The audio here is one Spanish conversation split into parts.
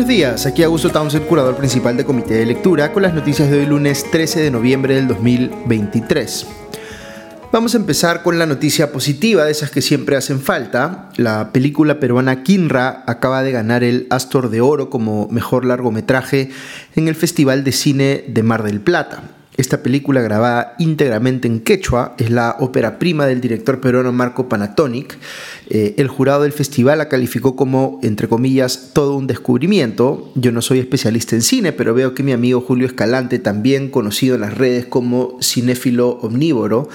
buenos días, aquí Augusto Townsend, curador principal de Comité de Lectura, con las noticias de hoy lunes 13 de noviembre del 2023. Vamos a empezar con la noticia positiva de esas que siempre hacen falta. La película peruana Kinra acaba de ganar el Astor de Oro como mejor largometraje en el Festival de Cine de Mar del Plata. Esta película, grabada íntegramente en quechua, es la ópera prima del director peruano Marco Panatonic. Eh, el jurado del festival la calificó como, entre comillas, todo un descubrimiento. Yo no soy especialista en cine, pero veo que mi amigo Julio Escalante, también conocido en las redes como cinéfilo omnívoro,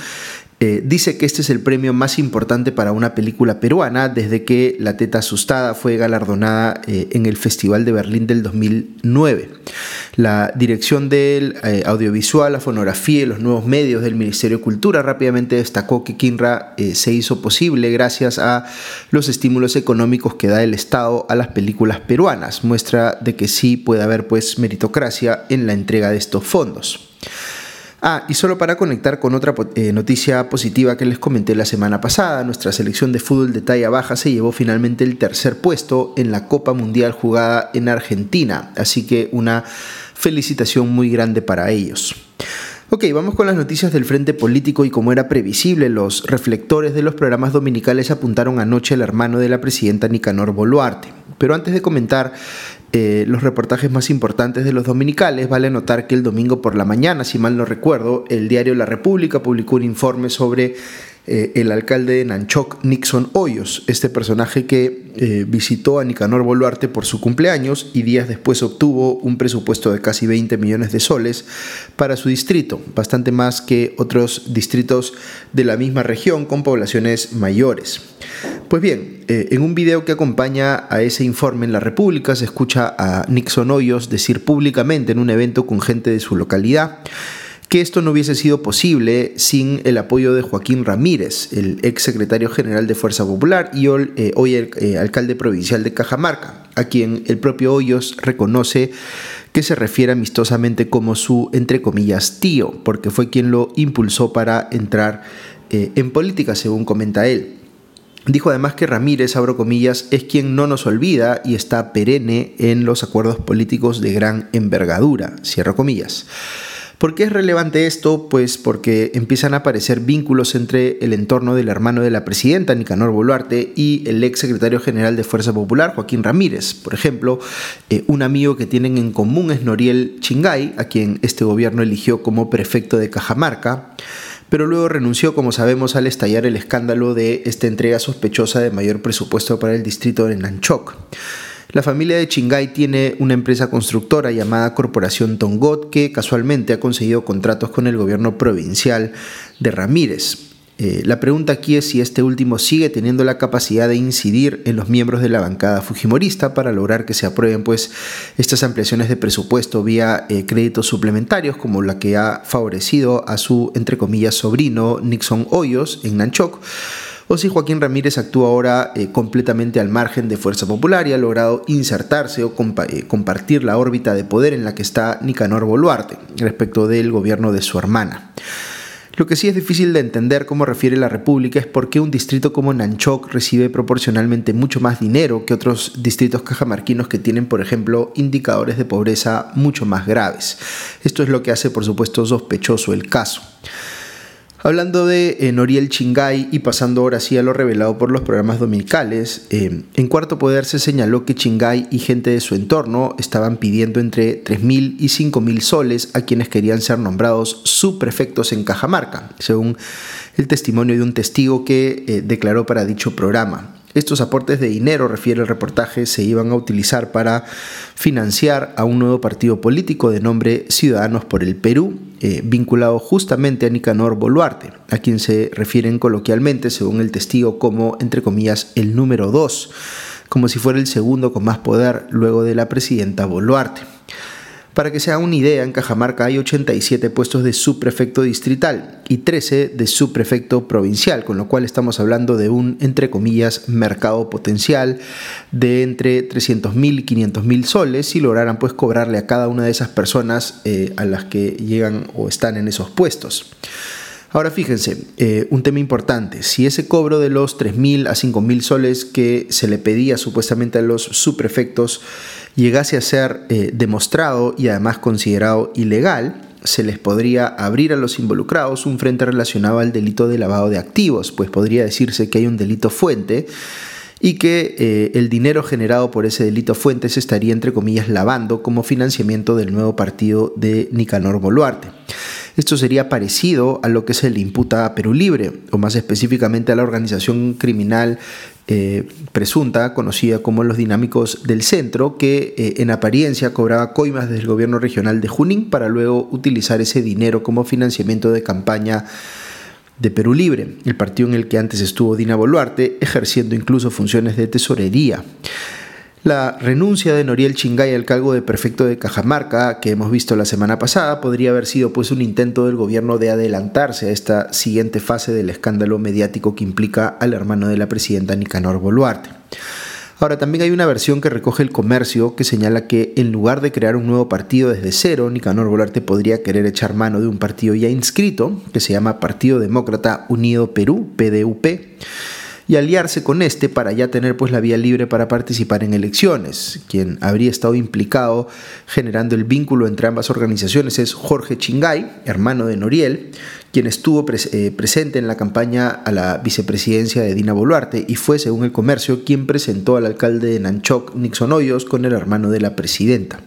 eh, dice que este es el premio más importante para una película peruana desde que La Teta Asustada fue galardonada eh, en el Festival de Berlín del 2009. La dirección del eh, audiovisual, la fonografía y los nuevos medios del Ministerio de Cultura rápidamente destacó que Kinra se hizo posible gracias a los estímulos económicos que da el Estado a las películas peruanas, muestra de que sí puede haber pues meritocracia en la entrega de estos fondos. Ah, y solo para conectar con otra eh, noticia positiva que les comenté la semana pasada, nuestra selección de fútbol de talla baja se llevó finalmente el tercer puesto en la Copa Mundial jugada en Argentina, así que una felicitación muy grande para ellos. Ok, vamos con las noticias del frente político y como era previsible, los reflectores de los programas dominicales apuntaron anoche al hermano de la presidenta Nicanor Boluarte. Pero antes de comentar eh, los reportajes más importantes de los dominicales, vale notar que el domingo por la mañana, si mal no recuerdo, el diario La República publicó un informe sobre eh, el alcalde de Nanchoc, Nixon Hoyos, este personaje que eh, visitó a Nicanor Boluarte por su cumpleaños y días después obtuvo un presupuesto de casi 20 millones de soles para su distrito, bastante más que otros distritos de la misma región con poblaciones mayores. Pues bien, eh, en un video que acompaña a ese informe en la República se escucha a Nixon Hoyos decir públicamente en un evento con gente de su localidad, que esto no hubiese sido posible sin el apoyo de Joaquín Ramírez, el ex secretario general de Fuerza Popular y hoy, eh, el eh, alcalde provincial de Cajamarca, a quien el propio Hoyos reconoce que se refiere amistosamente como su, entre comillas, tío, porque fue quien lo impulsó para entrar eh, en política, según comenta él. Dijo además que Ramírez, abro comillas, es quien no nos olvida y está perenne en los acuerdos políticos de gran envergadura, cierro comillas. ¿Por qué es relevante esto? Pues porque empiezan a aparecer vínculos entre el entorno del hermano de la presidenta, Nicanor Boluarte, y el ex secretario general de Fuerza Popular, Joaquín Ramírez. Por ejemplo, eh, un amigo que tienen en común es Noriel Chingay, a quien este gobierno eligió como prefecto de Cajamarca pero luego renunció, como sabemos, al estallar el escándalo de esta entrega sospechosa de mayor presupuesto para el distrito de Nanchoc. La familia de Chingay tiene una empresa constructora llamada Corporación Tongot que casualmente ha conseguido contratos con el gobierno provincial de Ramírez. Eh, la pregunta aquí es si este último sigue teniendo la capacidad de incidir en los miembros de la bancada fujimorista para lograr que se aprueben pues, estas ampliaciones de presupuesto vía eh, créditos suplementarios como la que ha favorecido a su, entre comillas, sobrino Nixon Hoyos en Nanchoc o si Joaquín Ramírez actúa ahora eh, completamente al margen de Fuerza Popular y ha logrado insertarse o eh, compartir la órbita de poder en la que está Nicanor Boluarte respecto del gobierno de su hermana. Lo que sí es difícil de entender como refiere la República es por qué un distrito como Nanchoc recibe proporcionalmente mucho más dinero que otros distritos cajamarquinos que tienen, por ejemplo, indicadores de pobreza mucho más graves. Esto es lo que hace, por supuesto, sospechoso el caso. Hablando de eh, Noriel Chingay y pasando ahora sí a lo revelado por los programas dominicales, eh, en Cuarto Poder se señaló que Chingay y gente de su entorno estaban pidiendo entre 3.000 y 5.000 soles a quienes querían ser nombrados subprefectos en Cajamarca, según el testimonio de un testigo que eh, declaró para dicho programa. Estos aportes de dinero, refiere el reportaje, se iban a utilizar para financiar a un nuevo partido político de nombre Ciudadanos por el Perú, eh, vinculado justamente a Nicanor Boluarte, a quien se refieren coloquialmente, según el testigo, como, entre comillas, el número dos, como si fuera el segundo con más poder luego de la presidenta Boluarte. Para que se una idea, en Cajamarca hay 87 puestos de subprefecto distrital y 13 de subprefecto provincial, con lo cual estamos hablando de un, entre comillas, mercado potencial de entre 300 mil y 500 mil soles si lograran pues cobrarle a cada una de esas personas eh, a las que llegan o están en esos puestos. Ahora fíjense, eh, un tema importante, si ese cobro de los 3.000 a 5.000 soles que se le pedía supuestamente a los subprefectos llegase a ser eh, demostrado y además considerado ilegal, se les podría abrir a los involucrados un frente relacionado al delito de lavado de activos, pues podría decirse que hay un delito fuente y que eh, el dinero generado por ese delito fuente se estaría, entre comillas, lavando como financiamiento del nuevo partido de Nicanor Boluarte. Esto sería parecido a lo que se le imputa a Perú Libre, o más específicamente a la organización criminal eh, presunta, conocida como los dinámicos del centro, que eh, en apariencia cobraba coimas desde el gobierno regional de Junín para luego utilizar ese dinero como financiamiento de campaña de Perú Libre, el partido en el que antes estuvo Dina Boluarte, ejerciendo incluso funciones de tesorería. La renuncia de Noriel Chingay al cargo de prefecto de Cajamarca, que hemos visto la semana pasada, podría haber sido pues un intento del gobierno de adelantarse a esta siguiente fase del escándalo mediático que implica al hermano de la presidenta Nicanor Boluarte. Ahora, también hay una versión que recoge el comercio que señala que en lugar de crear un nuevo partido desde cero, Nicanor Boluarte podría querer echar mano de un partido ya inscrito, que se llama Partido Demócrata Unido Perú, PDUP y aliarse con este para ya tener pues la vía libre para participar en elecciones. Quien habría estado implicado generando el vínculo entre ambas organizaciones es Jorge Chingay, hermano de Noriel, quien estuvo eh, presente en la campaña a la vicepresidencia de Dina Boluarte y fue, según el comercio, quien presentó al alcalde de Nanchoc, Nixon Hoyos, con el hermano de la presidenta.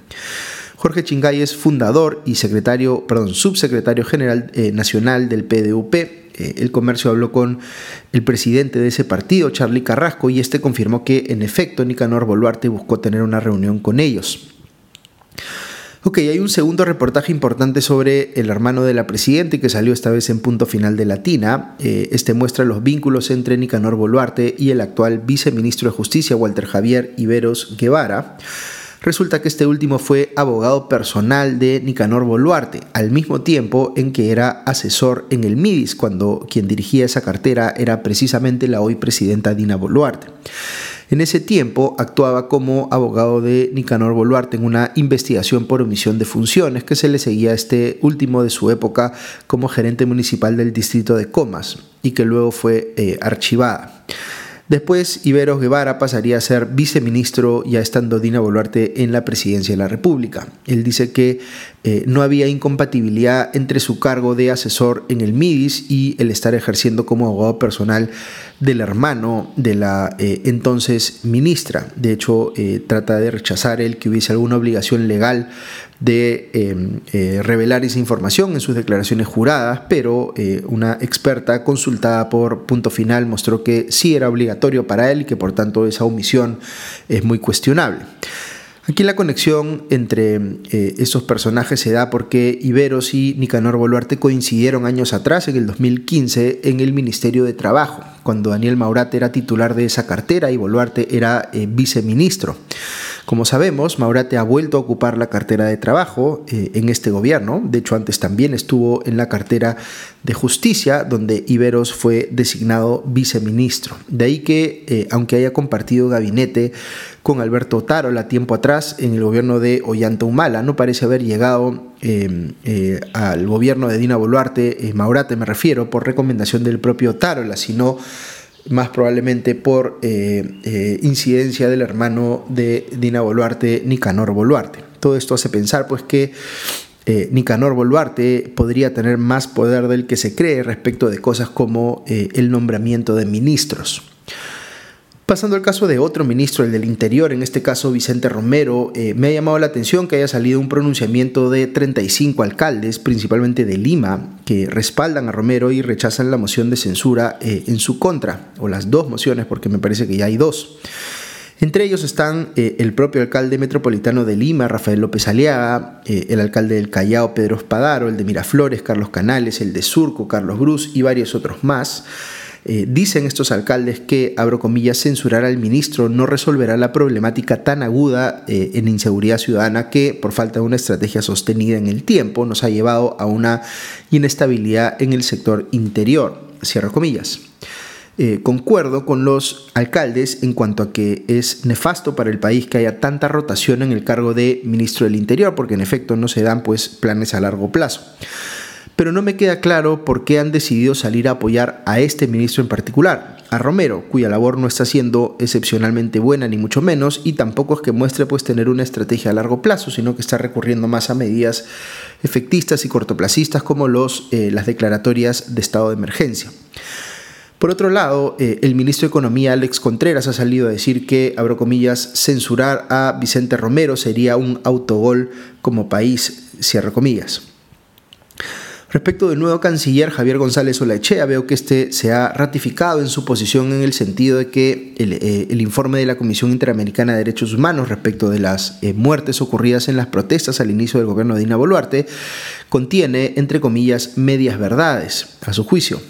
Jorge Chingay es fundador y secretario, perdón, subsecretario general eh, nacional del PDUP eh, el comercio habló con el presidente de ese partido, Charlie Carrasco, y este confirmó que en efecto Nicanor Boluarte buscó tener una reunión con ellos. Ok, hay un segundo reportaje importante sobre el hermano de la presidenta que salió esta vez en punto final de Latina. Eh, este muestra los vínculos entre Nicanor Boluarte y el actual viceministro de Justicia, Walter Javier Iberos Guevara. Resulta que este último fue abogado personal de Nicanor Boluarte, al mismo tiempo en que era asesor en el MIDIS, cuando quien dirigía esa cartera era precisamente la hoy presidenta Dina Boluarte. En ese tiempo actuaba como abogado de Nicanor Boluarte en una investigación por omisión de funciones que se le seguía a este último de su época como gerente municipal del distrito de Comas y que luego fue eh, archivada. Después, Iberos Guevara pasaría a ser viceministro ya estando Dina Boluarte en la presidencia de la República. Él dice que eh, no había incompatibilidad entre su cargo de asesor en el MIDIS y el estar ejerciendo como abogado personal del hermano de la eh, entonces ministra. De hecho, eh, trata de rechazar el que hubiese alguna obligación legal de revelar esa información en sus declaraciones juradas, pero una experta consultada por Punto Final mostró que sí era obligatorio para él y que por tanto esa omisión es muy cuestionable. Aquí la conexión entre eh, estos personajes se da porque Iberos y Nicanor Boluarte coincidieron años atrás, en el 2015, en el Ministerio de Trabajo, cuando Daniel Maurat era titular de esa cartera y Boluarte era viceministro. Como sabemos, Maurate ha vuelto a ocupar la cartera de trabajo eh, en este gobierno. De hecho, antes también estuvo en la cartera de justicia, donde Iberos fue designado viceministro. De ahí que, eh, aunque haya compartido gabinete con Alberto Tarola tiempo atrás en el gobierno de Ollanta Humala, no parece haber llegado em, eh, al gobierno de Dina Boluarte, Maurate me refiero, por recomendación del propio Tarola, sino más probablemente por eh, eh, incidencia del hermano de Dina Boluarte, Nicanor Boluarte. Todo esto hace pensar pues que eh, Nicanor Boluarte podría tener más poder del que se cree respecto de cosas como el nombramiento de ministros. Pasando al caso de otro ministro, el del Interior, en este caso Vicente Romero, eh, me ha llamado la atención que haya salido un pronunciamiento de 35 alcaldes, principalmente de Lima, que respaldan a Romero y rechazan la moción de censura eh, en su contra, o las dos mociones, porque me parece que ya hay dos. Entre ellos están eh, el propio alcalde metropolitano de Lima, Rafael López Aliaga, el alcalde del Callao, Pedro Espadaro, el de Miraflores, Carlos Canales, el de Surco, Carlos Bruz y varios otros más. Eh, dicen estos alcaldes que, abro comillas, censurar al ministro no resolverá la problemática tan aguda eh, en inseguridad ciudadana que, por falta de una estrategia sostenida en el tiempo, nos ha llevado a una inestabilidad en el sector interior. Cierro comillas. Eh, concuerdo con los alcaldes en cuanto a que es nefasto para el país que haya tanta rotación en el cargo de ministro del Interior, porque en efecto no se dan pues planes a largo plazo. Pero no me queda claro por qué han decidido salir a apoyar a este ministro en particular, a Romero, cuya labor no está siendo excepcionalmente buena ni mucho menos, y tampoco es que muestre pues tener una estrategia a largo plazo, sino que está recurriendo más a medidas efectistas y cortoplacistas como los, eh, las declaratorias de estado de emergencia. Por otro lado, eh, el ministro de Economía, Alex Contreras, ha salido a decir que, abro comillas, censurar a Vicente Romero sería un autogol como país, cierro comillas. Respecto del nuevo canciller Javier González Olaechea, veo que este se ha ratificado en su posición en el sentido de que el, eh, informe de la Comisión Interamericana de Derechos Humanos respecto de las eh, muertes ocurridas en las protestas al inicio del gobierno de Dina Boluarte contiene, entre comillas, medias verdades, a su juicio.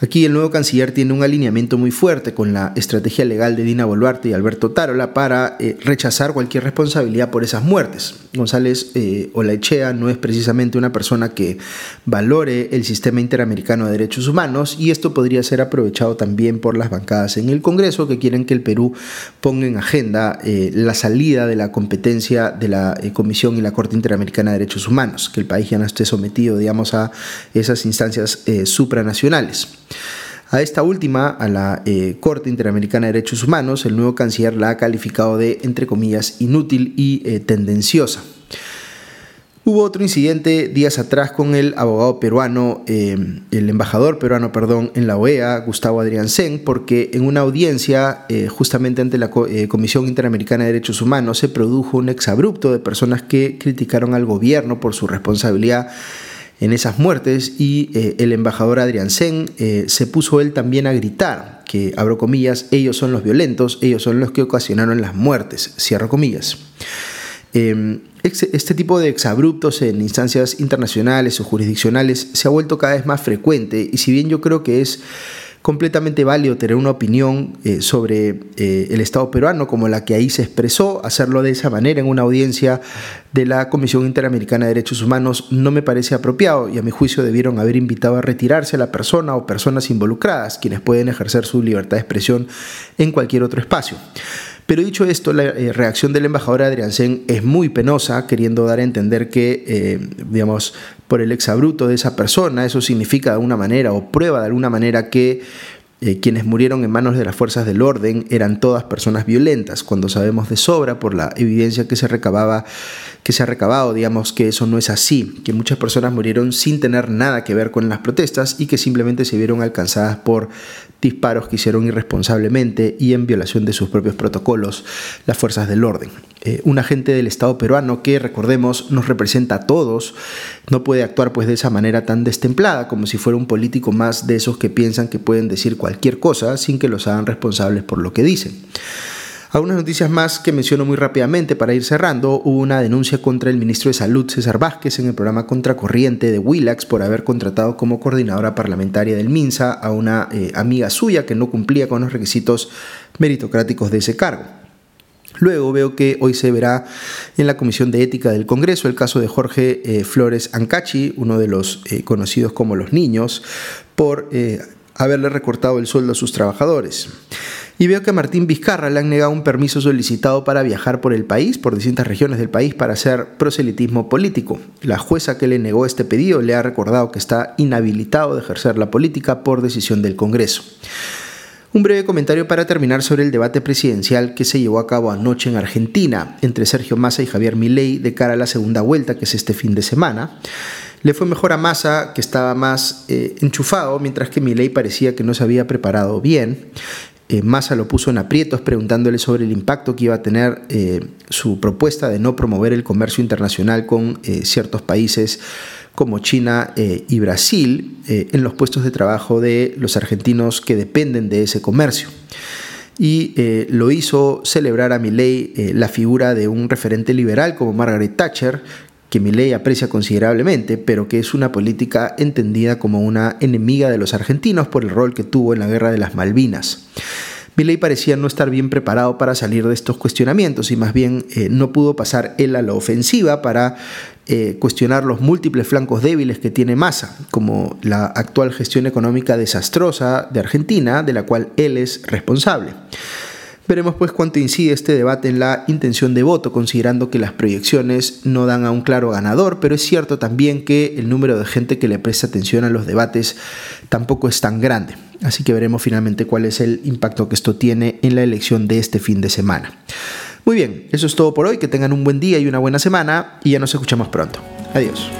Aquí el nuevo canciller tiene un alineamiento muy fuerte con la estrategia legal de Dina Boluarte y Alberto Tarola para eh, rechazar cualquier responsabilidad por esas muertes. González eh, Olaechea no es precisamente una persona que valore el sistema interamericano de derechos humanos y esto podría ser aprovechado también por las bancadas en el Congreso que quieren que el Perú ponga en agenda eh, la salida de la competencia de la Comisión y la Corte Interamericana de Derechos Humanos, que el país ya no esté sometido, digamos, a esas instancias supranacionales. A esta última, a la eh, Corte Interamericana de Derechos Humanos, el nuevo canciller la ha calificado de, entre comillas, inútil y eh, tendenciosa. Hubo otro incidente días atrás con el abogado peruano, eh, el embajador peruano, perdón, en la OEA, Gustavo Adrián Sen, porque en una audiencia justamente ante la Comisión Interamericana de Derechos Humanos se produjo un exabrupto de personas que criticaron al gobierno por su responsabilidad en esas muertes y eh, el embajador Adrián Sen eh, se puso él también a gritar que, abro comillas, ellos son los violentos, ellos son los que ocasionaron las muertes, cierro comillas. Em, este tipo de exabruptos en instancias internacionales o jurisdiccionales se ha vuelto cada vez más frecuente y si bien yo creo que es completamente válido tener una opinión eh, sobre eh, el Estado peruano como la que ahí se expresó, hacerlo de esa manera en una audiencia de la Comisión Interamericana de Derechos Humanos no me parece apropiado y a mi juicio debieron haber invitado a retirarse a la persona o personas involucradas, quienes pueden ejercer su libertad de expresión en cualquier otro espacio. Pero dicho esto, la eh, reacción del embajador Adrián Sen es muy penosa, queriendo dar a entender que, digamos, por el exabruto de esa persona. Eso significa de alguna manera o prueba de alguna manera que eh, quienes murieron en manos de las fuerzas del orden eran todas personas violentas, cuando sabemos de sobra por la evidencia que se recababa, que se ha recabado, digamos que eso no es así, que muchas personas murieron sin tener nada que ver con las protestas y que simplemente se vieron alcanzadas por disparos que hicieron irresponsablemente y en violación de sus propios protocolos las fuerzas del orden. Eh, un agente del Estado peruano que, recordemos, nos representa a todos, no puede actuar pues de esa manera tan destemplada, como si fuera un político más de esos que piensan que pueden decir cualquier cosa sin que los hagan responsables por lo que dicen. Algunas noticias más que menciono muy rápidamente para ir cerrando. Hubo una denuncia contra el ministro de Salud, César Vázquez, en el programa Contracorriente de Willax por haber contratado como coordinadora parlamentaria del MINSA a una eh, amiga suya que no cumplía con los requisitos meritocráticos de ese cargo. Luego veo que hoy se verá en la Comisión de Ética del Congreso el caso de Jorge eh, Flores Ancachi, uno de los eh, conocidos como los niños, por haberle recortado el sueldo a sus trabajadores. Y veo que a Martín Vizcarra le han negado un permiso solicitado para viajar por el país, por distintas regiones del país, para hacer proselitismo político. La jueza que le negó este pedido le ha recordado que está inhabilitado de ejercer la política por decisión del Congreso. Un breve comentario para terminar sobre el debate presidencial que se llevó a cabo anoche en Argentina entre Sergio Massa y Javier Milei de cara a la segunda vuelta, que es este fin de semana. Le fue mejor a Massa, que estaba más eh, enchufado, mientras que Milei parecía que no se había preparado bien. Eh, Massa lo puso en aprietos preguntándole sobre el impacto que iba a tener eh, su propuesta de no promover el comercio internacional con ciertos países como China y Brasil en los puestos de trabajo de los argentinos que dependen de ese comercio. Y lo hizo celebrar a Milley la figura de un referente liberal como Margaret Thatcher, que ley aprecia considerablemente, pero que es una política entendida como una enemiga de los argentinos por el rol que tuvo en la guerra de las Malvinas. Milley parecía no estar bien preparado para salir de estos cuestionamientos y más bien eh, no pudo pasar él a la ofensiva para eh, cuestionar los múltiples flancos débiles que tiene Massa, como la actual gestión económica desastrosa de Argentina, de la cual él es responsable. Veremos pues cuánto incide este debate en la intención de voto, considerando que las proyecciones no dan a un claro ganador, pero es cierto también que el número de gente que le presta atención a los debates tampoco es tan grande. Así que veremos finalmente cuál es el impacto que esto tiene en la elección de este fin de semana. Muy bien, eso es todo por hoy, que tengan un buen día y una buena semana y ya nos escuchamos pronto. Adiós.